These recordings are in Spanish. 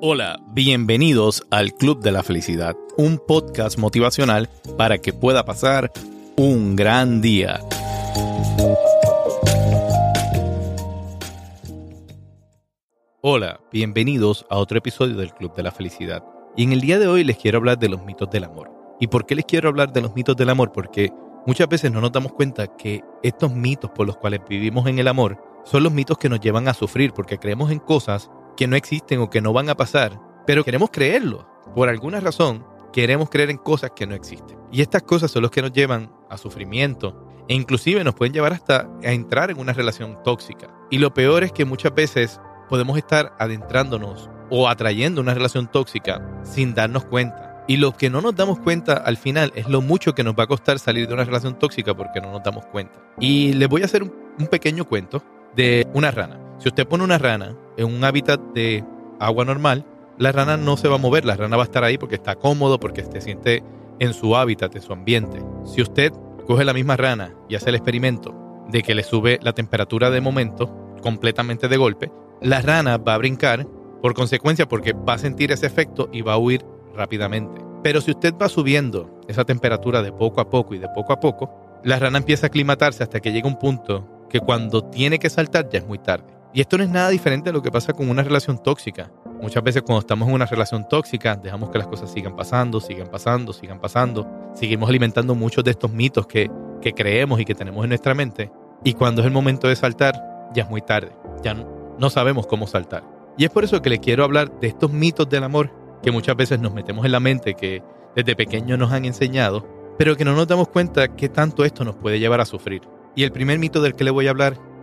Hola, bienvenidos al Club de la Felicidad, un podcast motivacional para que pueda pasar un gran día. Hola, bienvenidos a otro episodio del Club de la Felicidad. Y en el día de hoy les quiero hablar de los mitos del amor. ¿Y por qué les quiero hablar de los mitos del amor? Porque muchas veces no nos damos cuenta que estos mitos por los cuales vivimos en el amor son los mitos que nos llevan a sufrir porque creemos en cosas que no existen o que no van a pasar, pero queremos creerlo. Por alguna razón, queremos creer en cosas que no existen. Y estas cosas son los que nos llevan a sufrimiento e inclusive nos pueden llevar hasta a entrar en una relación tóxica. Y lo peor es que muchas veces podemos estar adentrándonos o atrayendo una relación tóxica sin darnos cuenta. Y lo que no nos damos cuenta al final es lo mucho que nos va a costar salir de una relación tóxica porque no nos damos cuenta. Y les voy a hacer un, pequeño cuento de una rana. Si usted pone una rana en un hábitat de agua normal, la rana no se va a mover, la rana va a estar ahí porque está cómodo, porque se siente en su hábitat, en su ambiente. Si usted coge la misma rana y hace el experimento de que le sube la temperatura de momento completamente de golpe, la rana va a brincar por consecuencia porque va a sentir ese efecto y va a huir rápidamente. Pero si usted va subiendo esa temperatura de poco a poco y de poco a poco, la rana empieza a aclimatarse hasta que llega un punto que cuando tiene que saltar ya es muy tarde. Y esto no es nada diferente a lo que pasa con una relación tóxica. Muchas veces cuando estamos en una relación tóxica, dejamos que las cosas sigan pasando, sigan pasando, sigan pasando. Seguimos alimentando muchos de estos mitos que, que creemos y que tenemos en nuestra mente. Y cuando es el momento de saltar, ya es muy tarde. Ya no, sabemos cómo saltar. Y es por eso que le quiero hablar de estos mitos del amor que muchas veces nos metemos en la mente, que desde pequeño nos han enseñado, pero que no nos damos cuenta que tanto esto nos puede llevar a sufrir. Y el primer mito del que le voy a hablar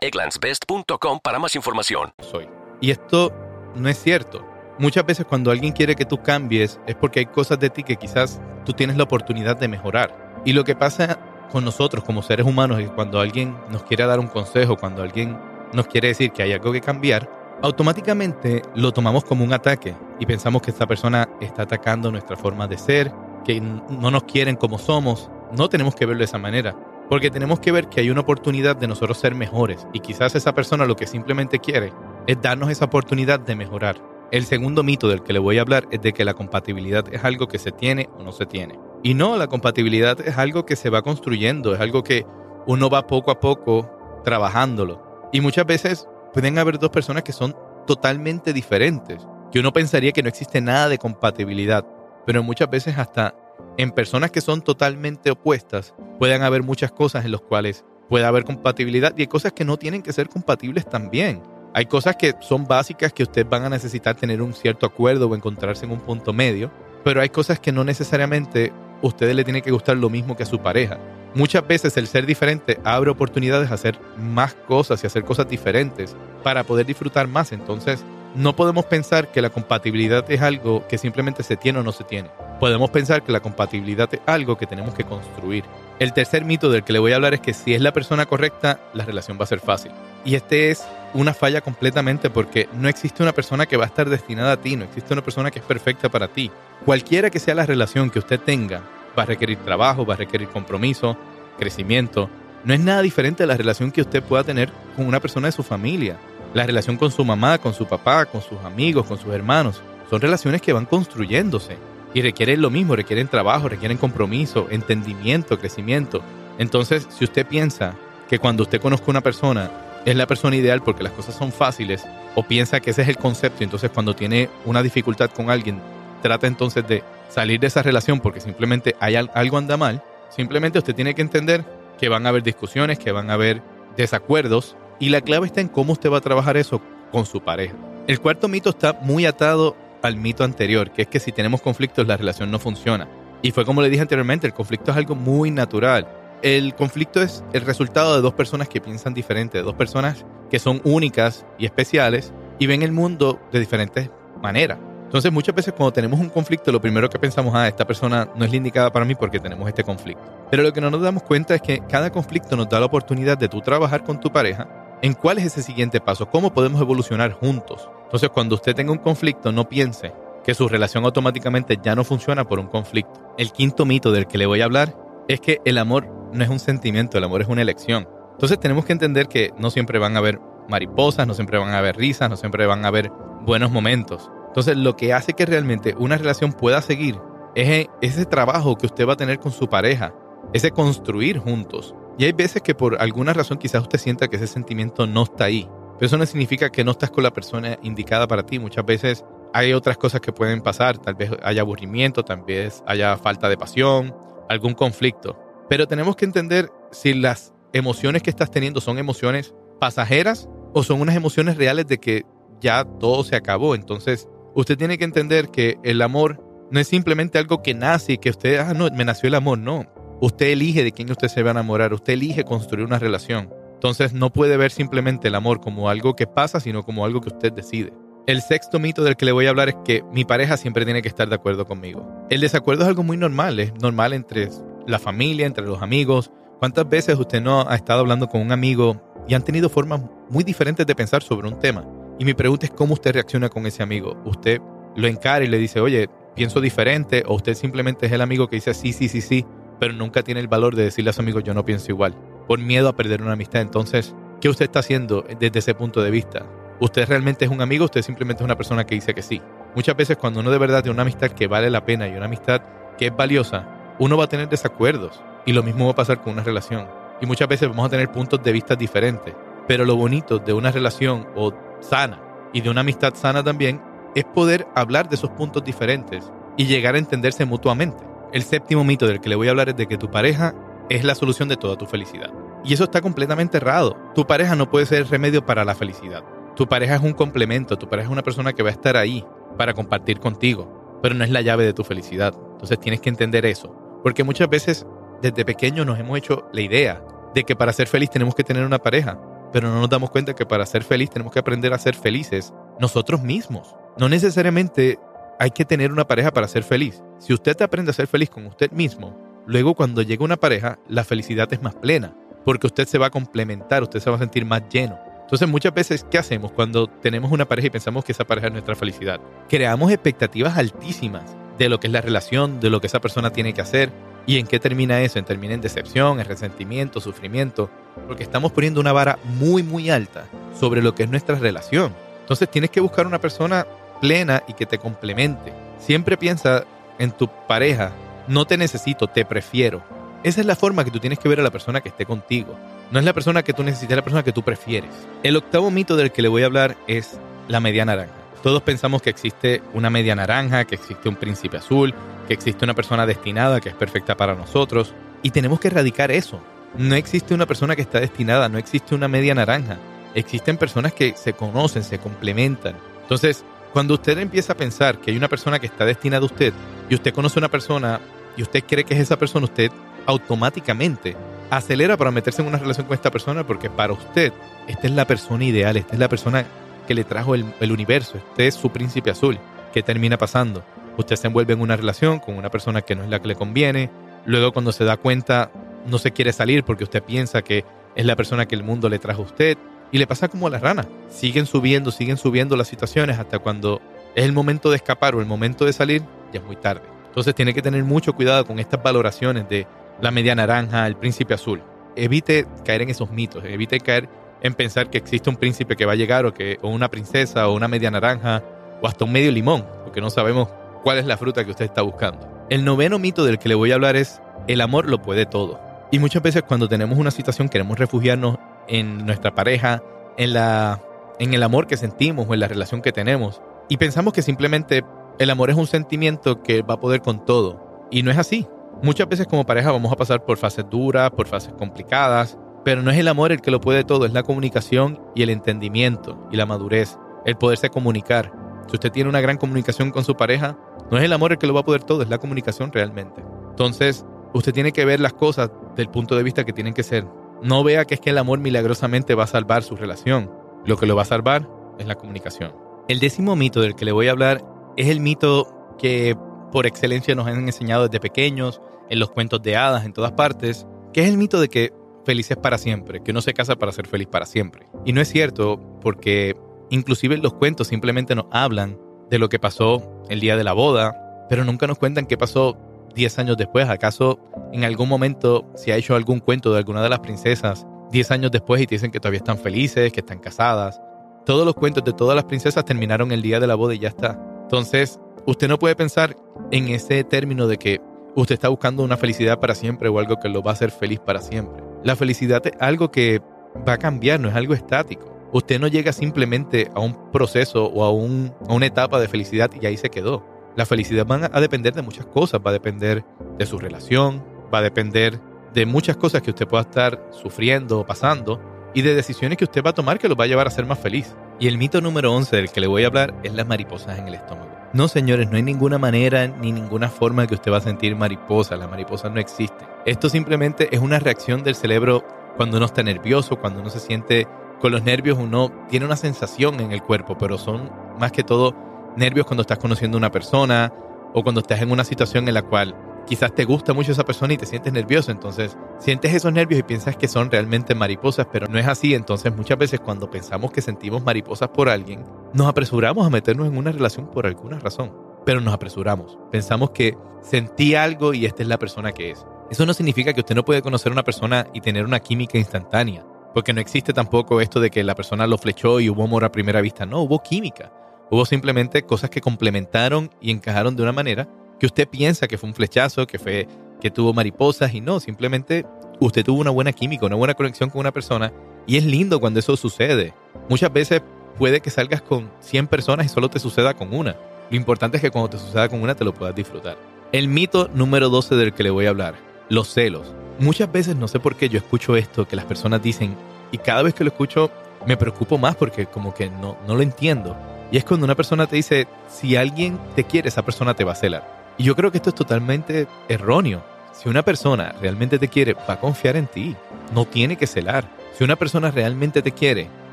egglandsbest.com para más información soy. Y esto no es cierto. Muchas veces cuando alguien quiere que tú cambies es porque hay cosas de ti que quizás tú tienes la oportunidad de mejorar. Y lo que pasa con nosotros como seres humanos es que cuando alguien nos quiere dar un consejo, cuando alguien nos quiere decir que hay algo que cambiar, automáticamente lo tomamos como un ataque y pensamos que esta persona está atacando nuestra forma de ser, que no nos quieren como somos. No tenemos que verlo de esa manera. Porque tenemos que ver que hay una oportunidad de nosotros ser mejores y quizás esa persona lo que simplemente quiere es darnos esa oportunidad de mejorar. El segundo mito del que le voy a hablar es de que la compatibilidad es algo que se tiene o no se tiene. Y no, la compatibilidad es algo que se va construyendo, es algo que uno va poco a poco trabajándolo. Y muchas veces pueden haber dos personas que son totalmente diferentes, que uno pensaría que no existe nada de compatibilidad, pero muchas veces hasta en personas que son totalmente opuestas pueden haber muchas cosas en las cuales puede haber compatibilidad y hay cosas que no tienen que ser compatibles también. Hay cosas que son básicas que ustedes van a necesitar tener un cierto acuerdo o encontrarse en un punto medio, pero hay cosas que no necesariamente ustedes le tienen que gustar lo mismo que a su pareja. Muchas veces el ser diferente abre oportunidades a hacer más cosas y hacer cosas diferentes para poder disfrutar más. Entonces, no podemos pensar que la compatibilidad es algo que simplemente se tiene o no se tiene podemos pensar que la compatibilidad es algo que tenemos que construir. El tercer mito del que le voy a hablar es que si es la persona correcta, la relación va a ser fácil. Y este es una falla completamente porque no existe una persona que va a estar destinada a ti, no existe una persona que es perfecta para ti. Cualquiera que sea la relación que usted tenga, va a requerir trabajo, va a requerir compromiso, crecimiento. No es nada diferente a la relación que usted pueda tener con una persona de su familia. La relación con su mamá, con su papá, con sus amigos, con sus hermanos. Son relaciones que van construyéndose y requieren lo mismo, requieren trabajo, requieren compromiso, entendimiento, crecimiento. Entonces, si usted piensa que cuando usted conozca una persona es la persona ideal porque las cosas son fáciles, o piensa que ese es el concepto, entonces cuando tiene una dificultad con alguien, trata entonces de salir de esa relación porque simplemente hay algo anda mal, simplemente usted tiene que entender que van a haber discusiones, que van a haber desacuerdos, y la clave está en cómo usted va a trabajar eso con su pareja. El cuarto mito está muy atado al mito anterior, que es que si tenemos conflictos la relación no funciona. Y fue como le dije anteriormente, el conflicto es algo muy natural. El conflicto es el resultado de dos personas que piensan diferente, de dos personas que son únicas y especiales y ven el mundo de diferentes manera. Entonces muchas veces cuando tenemos un conflicto lo primero que pensamos, ah, esta persona no es la indicada para mí porque tenemos este conflicto. Pero lo que no nos damos cuenta es que cada conflicto nos da la oportunidad de tú trabajar con tu pareja en cuál es ese siguiente paso, cómo podemos evolucionar juntos. Entonces cuando usted tenga un conflicto no piense que su relación automáticamente ya no funciona por un conflicto. El quinto mito del que le voy a hablar es que el amor no es un sentimiento, el amor es una elección. Entonces tenemos que entender que no siempre van a haber mariposas, no siempre van a haber risas, no siempre van a haber buenos momentos. Entonces lo que hace que realmente una relación pueda seguir es ese trabajo que usted va a tener con su pareja, ese construir juntos. Y hay veces que por alguna razón quizás usted sienta que ese sentimiento no está ahí. Pero eso no significa que no estás con la persona indicada para ti. Muchas veces hay otras cosas que pueden pasar. Tal vez haya aburrimiento, tal vez haya falta de pasión, algún conflicto. Pero tenemos que entender si las emociones que estás teniendo son emociones pasajeras o son unas emociones reales de que ya todo se acabó. Entonces, usted tiene que entender que el amor no es simplemente algo que nace y que usted, ah, no, me nació el amor. No. Usted elige de quién usted se va a enamorar. Usted elige construir una relación. Entonces, no puede ver simplemente el amor como algo que pasa, sino como algo que usted decide. El sexto mito del que le voy a hablar es que mi pareja siempre tiene que estar de acuerdo conmigo. El desacuerdo es algo muy normal, es normal entre la familia, entre los amigos. ¿Cuántas veces usted no ha estado hablando con un amigo y han tenido formas muy diferentes de pensar sobre un tema? Y mi pregunta es cómo usted reacciona con ese amigo. ¿Usted lo encara y le dice, oye, pienso diferente? ¿O usted simplemente es el amigo que dice sí, sí, sí, sí, pero nunca tiene el valor de decirle a su amigo, yo no pienso igual? Por miedo a perder una amistad. Entonces, ¿qué usted está haciendo desde ese punto de vista? ¿Usted realmente es un amigo? ¿Usted simplemente es una persona que dice que sí? Muchas veces cuando uno de verdad tiene una amistad que vale la pena y una amistad que es valiosa, uno va a tener desacuerdos y lo mismo va a pasar con una relación. Y muchas veces vamos a tener puntos de vista diferentes. Pero lo bonito de una relación o sana y de una amistad sana también es poder hablar de esos puntos diferentes y llegar a entenderse mutuamente. El séptimo mito del que le voy a hablar es de que tu pareja es la solución de toda tu felicidad. Y eso está completamente errado. Tu pareja no puede ser el remedio para la felicidad. Tu pareja es un complemento, tu pareja es una persona que va a estar ahí para compartir contigo, pero no es la llave de tu felicidad. Entonces tienes que entender eso, porque muchas veces desde pequeño nos hemos hecho la idea de que para ser feliz tenemos que tener una pareja, pero no nos damos cuenta que para ser feliz tenemos que aprender a ser felices nosotros mismos. No necesariamente hay que tener una pareja para ser feliz. Si usted aprende a ser feliz con usted mismo, luego cuando llega una pareja, la felicidad es más plena, porque usted se va a complementar, usted se va a sentir más lleno. Entonces muchas veces, ¿qué hacemos cuando tenemos una pareja y pensamos que esa pareja es nuestra felicidad? Creamos expectativas altísimas de lo que es la relación, de lo que esa persona tiene que hacer. ¿Y en qué termina eso? En termina en decepción, en resentimiento, sufrimiento, porque estamos poniendo una vara muy, muy alta sobre lo que es nuestra relación. Entonces tienes que buscar una persona plena y que te complemente. Siempre piensa en tu pareja, no te necesito, te prefiero. Esa es la forma que tú tienes que ver a la persona que esté contigo. No es la persona que tú necesitas, es la persona que tú prefieres. El octavo mito del que le voy a hablar es la media naranja. Todos pensamos que existe una media naranja, que existe un príncipe azul, que existe una persona destinada que es perfecta para nosotros. Y tenemos que erradicar eso. No existe una persona que está destinada, no existe una media naranja. Existen personas que se conocen, se complementan. Entonces, cuando usted empieza a pensar que hay una persona que está destinada a usted y usted conoce a una persona y usted cree que es esa persona, usted automáticamente acelera para meterse en una relación con esta persona porque para usted esta es la persona ideal, esta es la persona que le trajo el, universo, este es su príncipe azul. ¿Qué termina pasando? Usted se envuelve en una relación con una persona que no es la que le conviene, luego cuando se da cuenta no se quiere salir porque usted piensa que es la persona que el mundo le trajo a usted y le pasa como a la rana. Siguen subiendo, siguen subiendo las situaciones hasta cuando es el momento de escapar o el momento de salir, ya es muy tarde. Entonces tiene que tener mucho cuidado con estas valoraciones de la media naranja, el príncipe azul. Evite caer en esos mitos, evite caer en pensar que existe un príncipe que va a llegar o, que, o una princesa o una media naranja o hasta un medio limón, porque no sabemos cuál es la fruta que usted está buscando. El noveno mito del que le voy a hablar es el amor lo puede todo. Y muchas veces cuando tenemos una situación queremos refugiarnos en nuestra pareja, en, la, en el amor que sentimos o en la relación que tenemos. Y pensamos que simplemente el amor es un sentimiento que va a poder con todo. Y no es así. Muchas veces como pareja vamos a pasar por fases duras, por fases complicadas, pero no es el amor el que lo puede todo, es la comunicación y el entendimiento y la madurez, el poderse comunicar. Si usted tiene una gran comunicación con su pareja, no es el amor el que lo va a poder todo, es la comunicación realmente. Entonces, usted tiene que ver las cosas del punto de vista que tienen que ser. No vea que es que el amor milagrosamente va a salvar su relación. Lo que lo va a salvar es la comunicación. El décimo mito del que le voy a hablar es el mito que por excelencia nos han enseñado desde pequeños, en los cuentos de hadas, en todas partes, que es el mito de que felices para siempre, que uno se casa para ser feliz para siempre. Y no es cierto porque inclusive los cuentos simplemente nos hablan de lo que pasó el día de la boda, pero nunca nos cuentan qué pasó 10 años después. ¿Acaso en algún momento se ha hecho algún cuento de alguna de las princesas 10 años después y te dicen que todavía están felices, que están casadas? Todos los cuentos de todas las princesas terminaron el día de la boda y ya está. Entonces, usted no puede pensar en ese término de que usted está buscando una felicidad para siempre o algo que lo va a hacer feliz para siempre. La felicidad es algo que va a cambiar, no es algo estático. Usted no llega simplemente a un proceso o a, una etapa de felicidad y ahí se quedó. La felicidad va a depender de muchas cosas, va a depender de su relación, va a depender de muchas cosas que usted pueda estar sufriendo o pasando y de decisiones que usted va a tomar que lo va a llevar a ser más feliz. Y el mito número 11 del que le voy a hablar es las mariposas en el estómago. No, señores, no hay ninguna manera ni ninguna forma que usted va a sentir mariposa. La mariposa no existe. Esto simplemente es una reacción del cerebro cuando uno está nervioso, cuando uno se siente con los nervios, uno tiene una sensación en el cuerpo, pero son más que todo nervios cuando estás conociendo a una persona o cuando estás en una situación en la cual quizás te gusta mucho esa persona y te sientes nervioso, entonces sientes esos nervios y piensas que son realmente mariposas, pero no es así, entonces muchas veces cuando pensamos que sentimos mariposas por alguien, nos apresuramos a meternos en una relación por alguna razón, pero nos apresuramos, pensamos que sentí algo y esta es la persona que es. Eso no significa que usted no puede conocer a una persona y tener una química instantánea, porque no existe tampoco esto de que la persona lo flechó y hubo amor a primera vista, no, hubo química. Hubo simplemente cosas que complementaron y encajaron de una manera que usted piensa que fue un flechazo, que fue que tuvo mariposas y no, simplemente usted tuvo una buena química, una buena conexión con una persona y es lindo cuando eso sucede. Muchas veces puede que salgas con 100 personas y solo te suceda con una. Lo importante es que cuando te suceda con una te lo puedas disfrutar. El mito número 12 del que le voy a hablar, los celos. Muchas veces no sé por qué yo escucho esto que las personas dicen y cada vez que lo escucho me preocupo más porque como que no, no lo entiendo. Y es cuando una persona te dice, si alguien te quiere, esa persona te va a celar. Y yo creo que esto es totalmente erróneo. Si una persona realmente te quiere, va a confiar en ti. No tiene que celar. Si una persona realmente te quiere,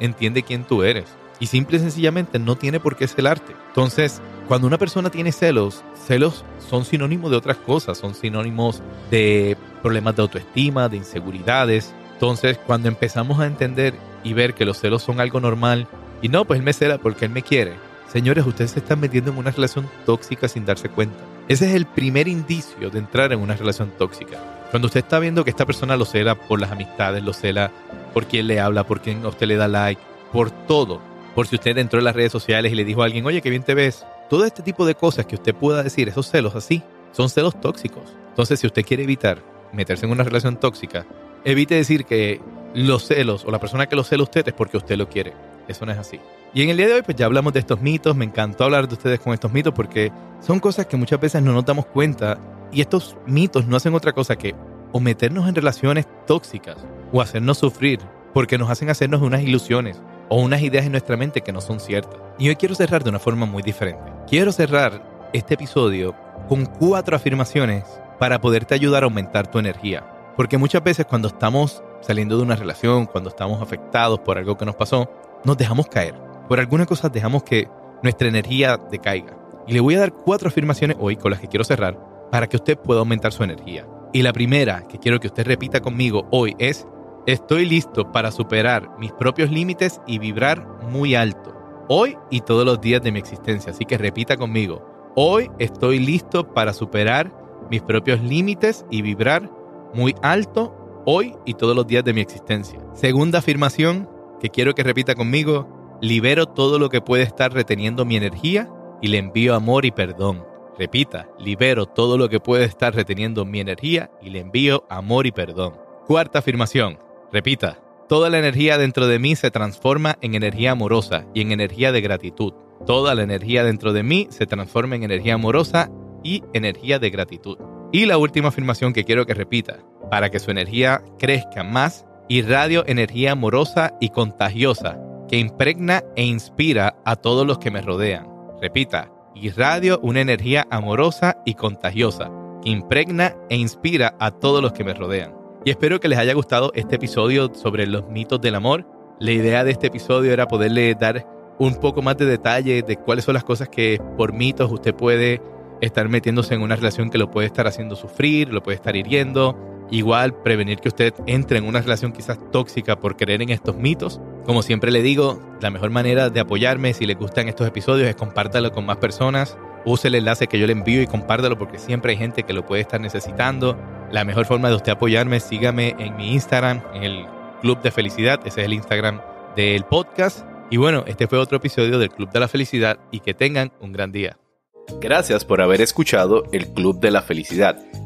entiende quién tú eres. Y simple y sencillamente no tiene por qué celarte. Entonces, cuando una persona tiene celos, celos son sinónimos de otras cosas, son sinónimos de problemas de autoestima, de inseguridades. Entonces, cuando empezamos a entender y ver que los celos son algo normal, y no, pues él me cela porque él me quiere. Señores, ustedes se están metiendo en una relación tóxica sin darse cuenta. Ese es el primer indicio de entrar en una relación tóxica. Cuando usted está viendo que esta persona lo cela por las amistades, lo cela por quién le habla, por quién a usted le da like, por todo. Por si usted entró en las redes sociales y le dijo a alguien, oye, qué bien te ves. Todo este tipo de cosas que usted pueda decir, esos celos así, son celos tóxicos. Entonces, si usted quiere evitar meterse en una relación tóxica, evite decir que los celos o la persona que lo cela usted es porque usted lo quiere. Eso no es así. Y en el día de hoy pues ya hablamos de estos mitos, me encantó hablar de ustedes con estos mitos porque son cosas que muchas veces no nos damos cuenta y estos mitos no hacen otra cosa que o meternos en relaciones tóxicas o hacernos sufrir porque nos hacen hacernos unas ilusiones o unas ideas en nuestra mente que no son ciertas. Y hoy quiero cerrar de una forma muy diferente. Quiero cerrar este episodio con cuatro afirmaciones para poderte ayudar a aumentar tu energía. Porque muchas veces cuando estamos saliendo de una relación, cuando estamos afectados por algo que nos pasó, nos dejamos caer por alguna cosa dejamos que nuestra energía decaiga. Y le voy a dar cuatro afirmaciones hoy con las que quiero cerrar para que usted pueda aumentar su energía. Y la primera que quiero que usted repita conmigo hoy es, estoy listo para superar mis propios límites y vibrar muy alto. Hoy y todos los días de mi existencia. Así que repita conmigo, hoy estoy listo para superar mis propios límites y vibrar muy alto hoy y todos los días de mi existencia. Segunda afirmación que quiero que repita conmigo, libero todo lo que puede estar reteniendo mi energía y le envío amor y perdón. Repita, libero todo lo que puede estar reteniendo mi energía y le envío amor y perdón. Cuarta afirmación. Repita, toda la energía dentro de mí se transforma en energía amorosa y en energía de gratitud. Toda la energía dentro de mí se transforma en energía amorosa y energía de gratitud. Y la última afirmación que quiero que repita, para que su energía crezca más, irradio energía amorosa y contagiosa que impregna e inspira a todos los que me rodean. Repita, irradio una energía amorosa y contagiosa, que impregna e inspira a todos los que me rodean. Y espero que les haya gustado este episodio sobre los mitos del amor. La idea de este episodio era poderle dar un poco más de detalle de cuáles son las cosas que por mitos usted puede estar metiéndose en una relación que lo puede estar haciendo sufrir, lo puede estar hiriendo. Igual prevenir que usted entre en una relación quizás tóxica por creer en estos mitos. Como siempre le digo, la mejor manera de apoyarme si le gustan estos episodios es compártalo con más personas. Use el enlace que yo le envío y compártalo porque siempre hay gente que lo puede estar necesitando. La mejor forma de usted apoyarme, sígame en mi Instagram, en el Club de Felicidad. Ese es el Instagram del podcast. Y bueno, este fue otro episodio del Club de la Felicidad y que tengan un gran día. Gracias por haber escuchado el Club de la Felicidad.